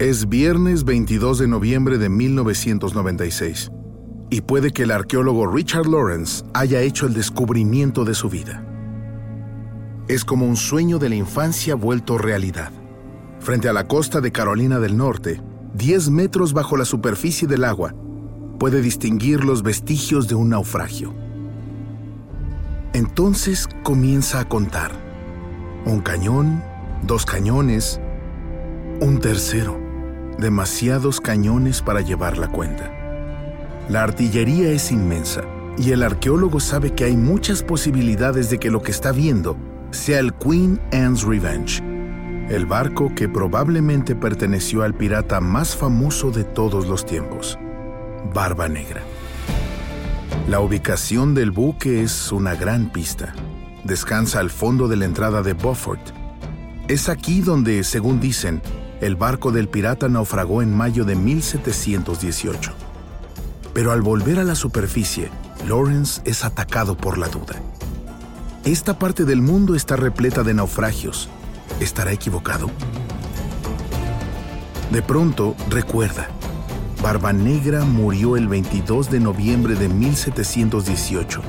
Es viernes 22 de noviembre de 1996 y puede que el arqueólogo Richard Lawrence haya hecho el descubrimiento de su vida. Es como un sueño de la infancia vuelto realidad. Frente a la costa de Carolina del Norte, 10 metros bajo la superficie del agua, puede distinguir los vestigios de un naufragio. Entonces comienza a contar. Un cañón, dos cañones, un tercero demasiados cañones para llevar la cuenta. La artillería es inmensa y el arqueólogo sabe que hay muchas posibilidades de que lo que está viendo sea el Queen Anne's Revenge, el barco que probablemente perteneció al pirata más famoso de todos los tiempos, Barba Negra. La ubicación del buque es una gran pista. Descansa al fondo de la entrada de Beaufort. Es aquí donde, según dicen, el barco del pirata naufragó en mayo de 1718. Pero al volver a la superficie, Lawrence es atacado por la duda. Esta parte del mundo está repleta de naufragios. ¿Estará equivocado? De pronto recuerda, Barba Negra murió el 22 de noviembre de 1718,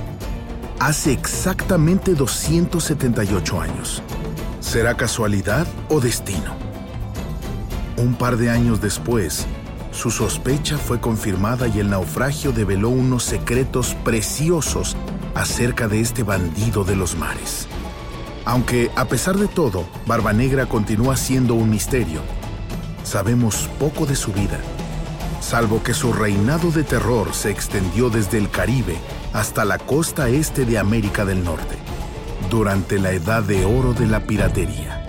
hace exactamente 278 años. ¿Será casualidad o destino? Un par de años después, su sospecha fue confirmada y el naufragio develó unos secretos preciosos acerca de este bandido de los mares. Aunque, a pesar de todo, Barba Negra continúa siendo un misterio, sabemos poco de su vida, salvo que su reinado de terror se extendió desde el Caribe hasta la costa este de América del Norte, durante la edad de oro de la piratería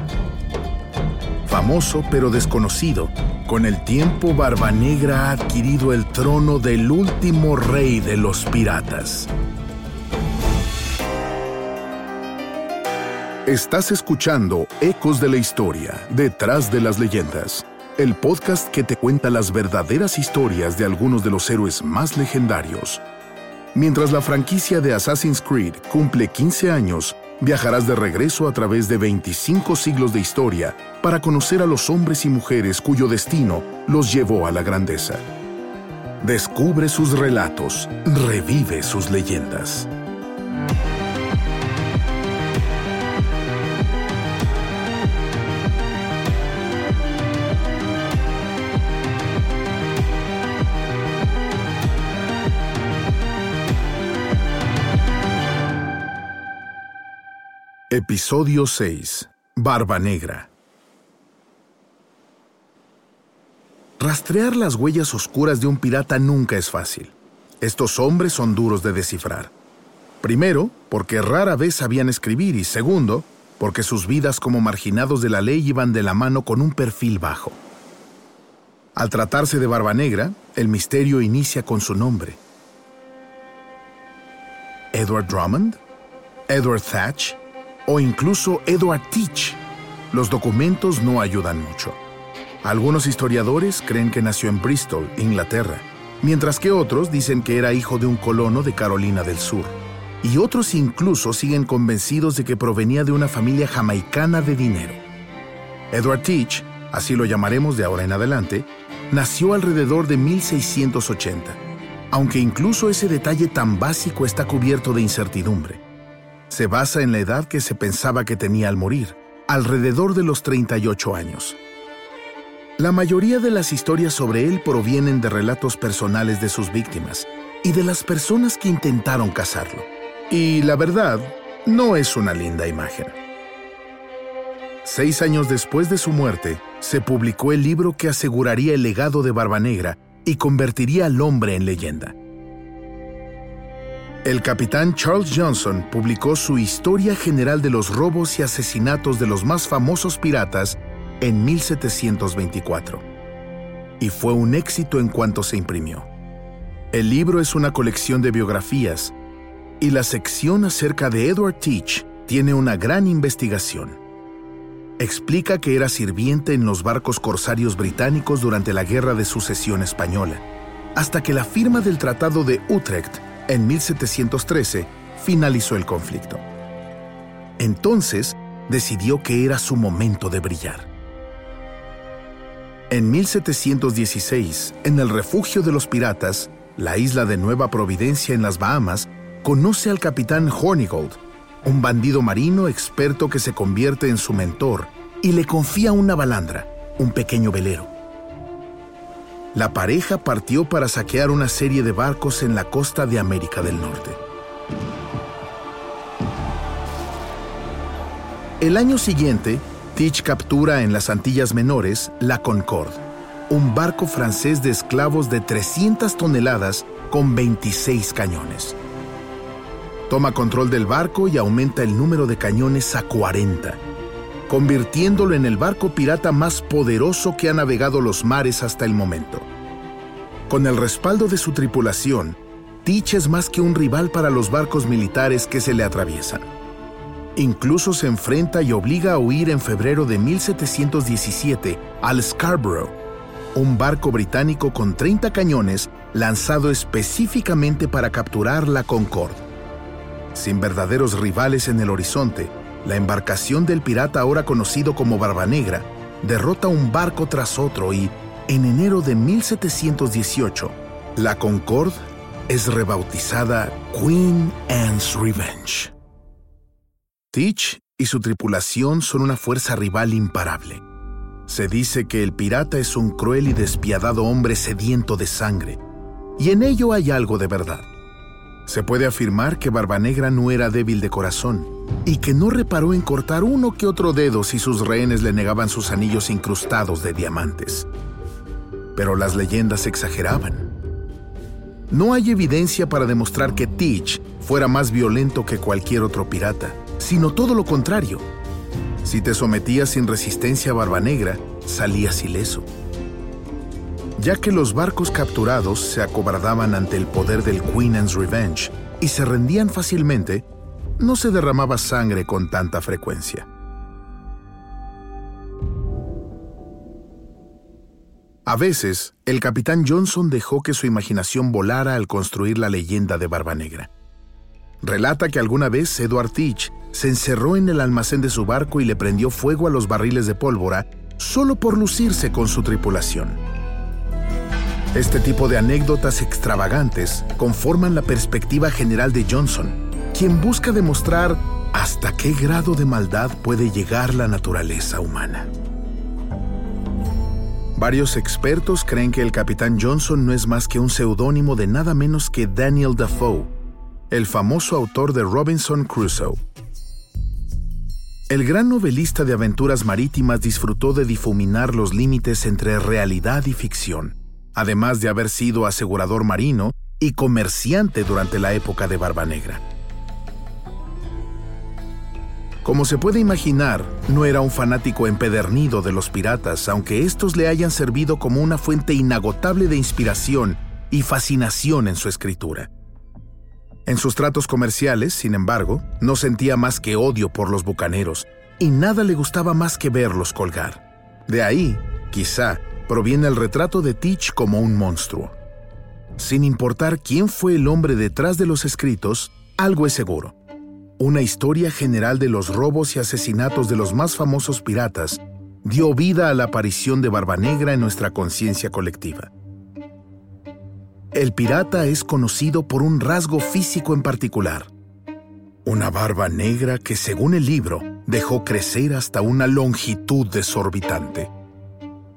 famoso pero desconocido, con el tiempo Barba Negra ha adquirido el trono del último rey de los piratas. Estás escuchando Ecos de la Historia, detrás de las leyendas, el podcast que te cuenta las verdaderas historias de algunos de los héroes más legendarios. Mientras la franquicia de Assassin's Creed cumple 15 años, viajarás de regreso a través de 25 siglos de historia para conocer a los hombres y mujeres cuyo destino los llevó a la grandeza. Descubre sus relatos, revive sus leyendas. Episodio 6. Barba Negra. Rastrear las huellas oscuras de un pirata nunca es fácil. Estos hombres son duros de descifrar. Primero, porque rara vez sabían escribir y segundo, porque sus vidas como marginados de la ley iban de la mano con un perfil bajo. Al tratarse de Barba Negra, el misterio inicia con su nombre. Edward Drummond, Edward Thatch, o incluso Edward Teach. Los documentos no ayudan mucho. Algunos historiadores creen que nació en Bristol, Inglaterra, mientras que otros dicen que era hijo de un colono de Carolina del Sur. Y otros incluso siguen convencidos de que provenía de una familia jamaicana de dinero. Edward Teach, así lo llamaremos de ahora en adelante, nació alrededor de 1680, aunque incluso ese detalle tan básico está cubierto de incertidumbre se basa en la edad que se pensaba que tenía al morir, alrededor de los 38 años. La mayoría de las historias sobre él provienen de relatos personales de sus víctimas y de las personas que intentaron cazarlo. Y la verdad, no es una linda imagen. Seis años después de su muerte, se publicó el libro que aseguraría el legado de Barba Negra y convertiría al hombre en leyenda. El capitán Charles Johnson publicó su Historia General de los Robos y Asesinatos de los más famosos piratas en 1724. Y fue un éxito en cuanto se imprimió. El libro es una colección de biografías y la sección acerca de Edward Teach tiene una gran investigación. Explica que era sirviente en los barcos corsarios británicos durante la Guerra de Sucesión Española, hasta que la firma del Tratado de Utrecht en 1713 finalizó el conflicto. Entonces decidió que era su momento de brillar. En 1716, en el refugio de los piratas, la isla de Nueva Providencia en las Bahamas, conoce al capitán Hornigold, un bandido marino experto que se convierte en su mentor y le confía una balandra, un pequeño velero. La pareja partió para saquear una serie de barcos en la costa de América del Norte. El año siguiente, Teach captura en las Antillas Menores la Concorde, un barco francés de esclavos de 300 toneladas con 26 cañones. Toma control del barco y aumenta el número de cañones a 40, convirtiéndolo en el barco pirata más poderoso que ha navegado los mares hasta el momento. Con el respaldo de su tripulación, Teach es más que un rival para los barcos militares que se le atraviesan. Incluso se enfrenta y obliga a huir en febrero de 1717 al Scarborough, un barco británico con 30 cañones lanzado específicamente para capturar la Concorde. Sin verdaderos rivales en el horizonte, la embarcación del pirata ahora conocido como Barba Negra derrota un barco tras otro y, en enero de 1718, la Concorde es rebautizada Queen Anne's Revenge. Teach y su tripulación son una fuerza rival imparable. Se dice que el pirata es un cruel y despiadado hombre sediento de sangre, y en ello hay algo de verdad. Se puede afirmar que Barbanegra no era débil de corazón y que no reparó en cortar uno que otro dedo si sus rehenes le negaban sus anillos incrustados de diamantes. Pero las leyendas exageraban. No hay evidencia para demostrar que Teach fuera más violento que cualquier otro pirata, sino todo lo contrario. Si te sometías sin resistencia a Barbanegra, salías ileso ya que los barcos capturados se acobardaban ante el poder del Queen Anne's Revenge y se rendían fácilmente, no se derramaba sangre con tanta frecuencia. A veces, el capitán Johnson dejó que su imaginación volara al construir la leyenda de Barba Negra. Relata que alguna vez Edward Teach se encerró en el almacén de su barco y le prendió fuego a los barriles de pólvora solo por lucirse con su tripulación. Este tipo de anécdotas extravagantes conforman la perspectiva general de Johnson, quien busca demostrar hasta qué grado de maldad puede llegar la naturaleza humana. Varios expertos creen que el capitán Johnson no es más que un seudónimo de nada menos que Daniel Defoe, el famoso autor de Robinson Crusoe. El gran novelista de aventuras marítimas disfrutó de difuminar los límites entre realidad y ficción además de haber sido asegurador marino y comerciante durante la época de Barba Negra. Como se puede imaginar, no era un fanático empedernido de los piratas, aunque estos le hayan servido como una fuente inagotable de inspiración y fascinación en su escritura. En sus tratos comerciales, sin embargo, no sentía más que odio por los bucaneros, y nada le gustaba más que verlos colgar. De ahí, quizá, proviene el retrato de Teach como un monstruo. Sin importar quién fue el hombre detrás de los escritos, algo es seguro. Una historia general de los robos y asesinatos de los más famosos piratas dio vida a la aparición de Barba Negra en nuestra conciencia colectiva. El pirata es conocido por un rasgo físico en particular. Una barba negra que, según el libro, dejó crecer hasta una longitud desorbitante.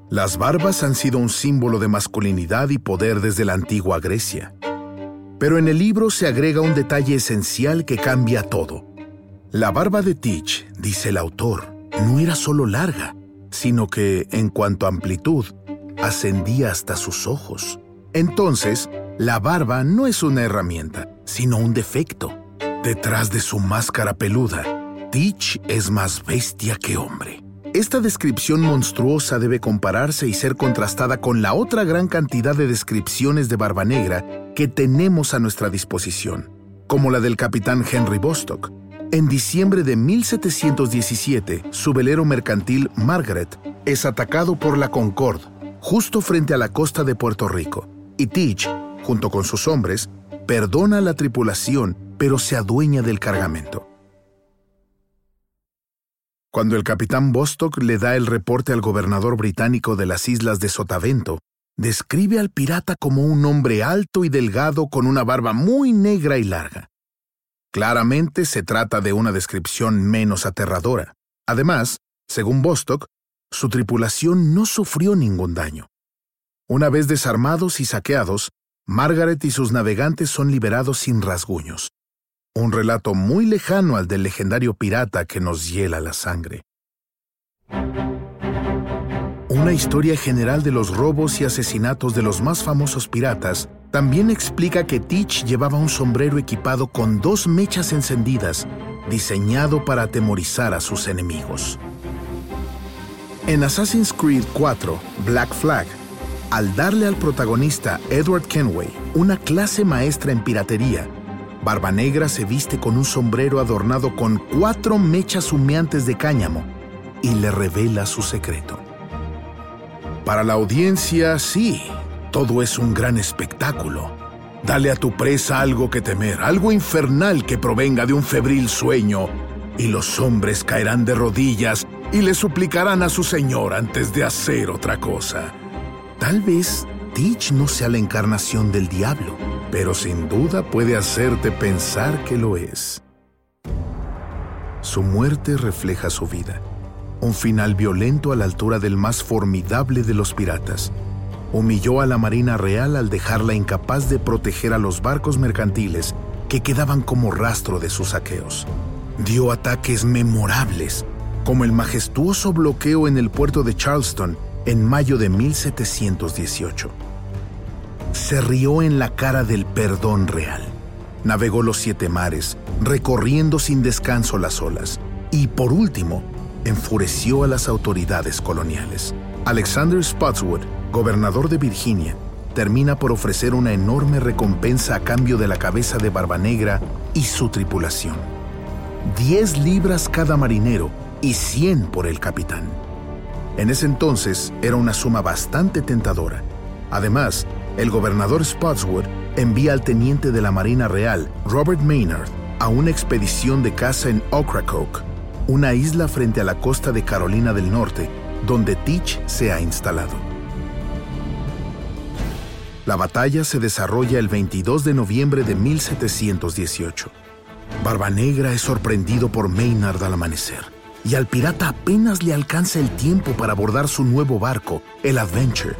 Las barbas han sido un símbolo de masculinidad y poder desde la antigua Grecia. Pero en el libro se agrega un detalle esencial que cambia todo. La barba de Teach, dice el autor, no era solo larga, sino que, en cuanto a amplitud, ascendía hasta sus ojos. Entonces, la barba no es una herramienta, sino un defecto. Detrás de su máscara peluda, Teach es más bestia que hombre. Esta descripción monstruosa debe compararse y ser contrastada con la otra gran cantidad de descripciones de Barba Negra que tenemos a nuestra disposición, como la del capitán Henry Bostock. En diciembre de 1717, su velero mercantil Margaret es atacado por la Concorde, justo frente a la costa de Puerto Rico, y Teach, junto con sus hombres, perdona a la tripulación, pero se adueña del cargamento. Cuando el capitán Bostock le da el reporte al gobernador británico de las islas de Sotavento, describe al pirata como un hombre alto y delgado con una barba muy negra y larga. Claramente se trata de una descripción menos aterradora. Además, según Bostock, su tripulación no sufrió ningún daño. Una vez desarmados y saqueados, Margaret y sus navegantes son liberados sin rasguños un relato muy lejano al del legendario pirata que nos hiela la sangre. Una historia general de los robos y asesinatos de los más famosos piratas también explica que Teach llevaba un sombrero equipado con dos mechas encendidas, diseñado para atemorizar a sus enemigos. En Assassin's Creed 4, Black Flag, al darle al protagonista Edward Kenway una clase maestra en piratería, Barba Negra se viste con un sombrero adornado con cuatro mechas humeantes de cáñamo y le revela su secreto. Para la audiencia, sí, todo es un gran espectáculo. Dale a tu presa algo que temer, algo infernal que provenga de un febril sueño, y los hombres caerán de rodillas y le suplicarán a su señor antes de hacer otra cosa. Tal vez Teach no sea la encarnación del diablo, pero sin duda puede hacerte pensar que lo es. Su muerte refleja su vida, un final violento a la altura del más formidable de los piratas. Humilló a la Marina Real al dejarla incapaz de proteger a los barcos mercantiles que quedaban como rastro de sus saqueos. Dio ataques memorables, como el majestuoso bloqueo en el puerto de Charleston en mayo de 1718 se rió en la cara del perdón real. Navegó los siete mares, recorriendo sin descanso las olas. Y por último, enfureció a las autoridades coloniales. Alexander Spotswood, gobernador de Virginia, termina por ofrecer una enorme recompensa a cambio de la cabeza de Barba Negra y su tripulación. Diez libras cada marinero y cien por el capitán. En ese entonces era una suma bastante tentadora. Además, el gobernador Spotswood envía al teniente de la Marina Real, Robert Maynard, a una expedición de caza en Ocracoke, una isla frente a la costa de Carolina del Norte, donde Teach se ha instalado. La batalla se desarrolla el 22 de noviembre de 1718. Barba Negra es sorprendido por Maynard al amanecer, y al pirata apenas le alcanza el tiempo para abordar su nuevo barco, el Adventure,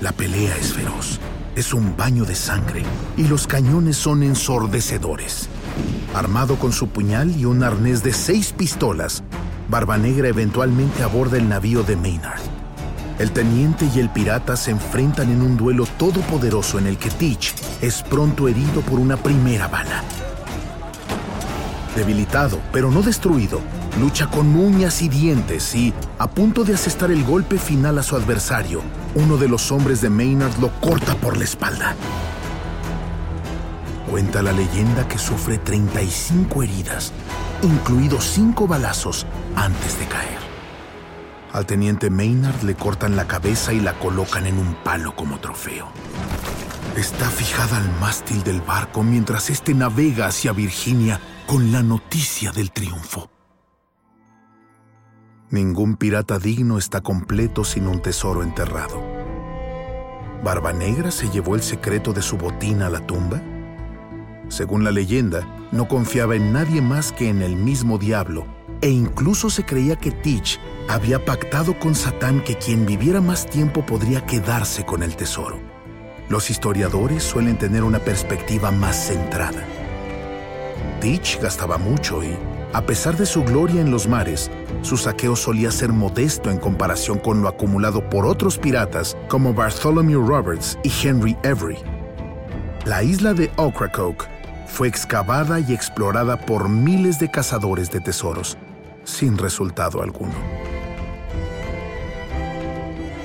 la pelea es feroz, es un baño de sangre y los cañones son ensordecedores. Armado con su puñal y un arnés de seis pistolas, Barba Negra eventualmente aborda el navío de Maynard. El teniente y el pirata se enfrentan en un duelo todopoderoso en el que Teach es pronto herido por una primera bala. Debilitado, pero no destruido, lucha con uñas y dientes y, a punto de asestar el golpe final a su adversario, uno de los hombres de Maynard lo corta por la espalda. Cuenta la leyenda que sufre 35 heridas, incluidos 5 balazos antes de caer. Al teniente Maynard le cortan la cabeza y la colocan en un palo como trofeo. Está fijada al mástil del barco mientras éste navega hacia Virginia con la noticia del triunfo. Ningún pirata digno está completo sin un tesoro enterrado. ¿Barba Negra se llevó el secreto de su botín a la tumba? Según la leyenda, no confiaba en nadie más que en el mismo diablo, e incluso se creía que Teach había pactado con Satán que quien viviera más tiempo podría quedarse con el tesoro. Los historiadores suelen tener una perspectiva más centrada. Teach gastaba mucho y, a pesar de su gloria en los mares, su saqueo solía ser modesto en comparación con lo acumulado por otros piratas como Bartholomew Roberts y Henry Every. La isla de Ocracoke fue excavada y explorada por miles de cazadores de tesoros, sin resultado alguno.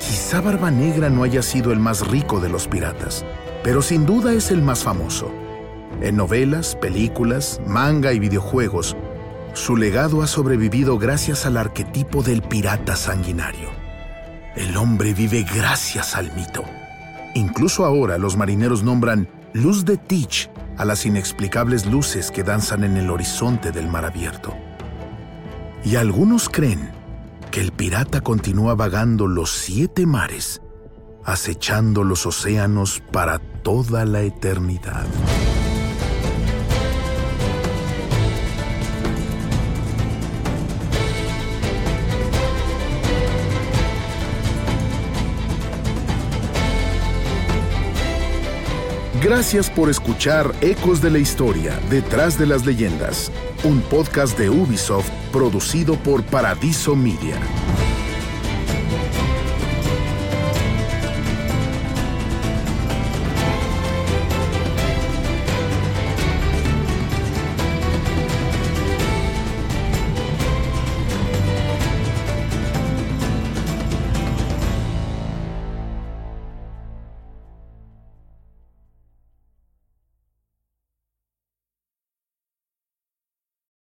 Quizá Barba Negra no haya sido el más rico de los piratas, pero sin duda es el más famoso. En novelas, películas, manga y videojuegos, su legado ha sobrevivido gracias al arquetipo del pirata sanguinario. El hombre vive gracias al mito. Incluso ahora los marineros nombran luz de Teach a las inexplicables luces que danzan en el horizonte del mar abierto. Y algunos creen que el pirata continúa vagando los siete mares, acechando los océanos para toda la eternidad. Gracias por escuchar Ecos de la Historia, Detrás de las Leyendas, un podcast de Ubisoft producido por Paradiso Media.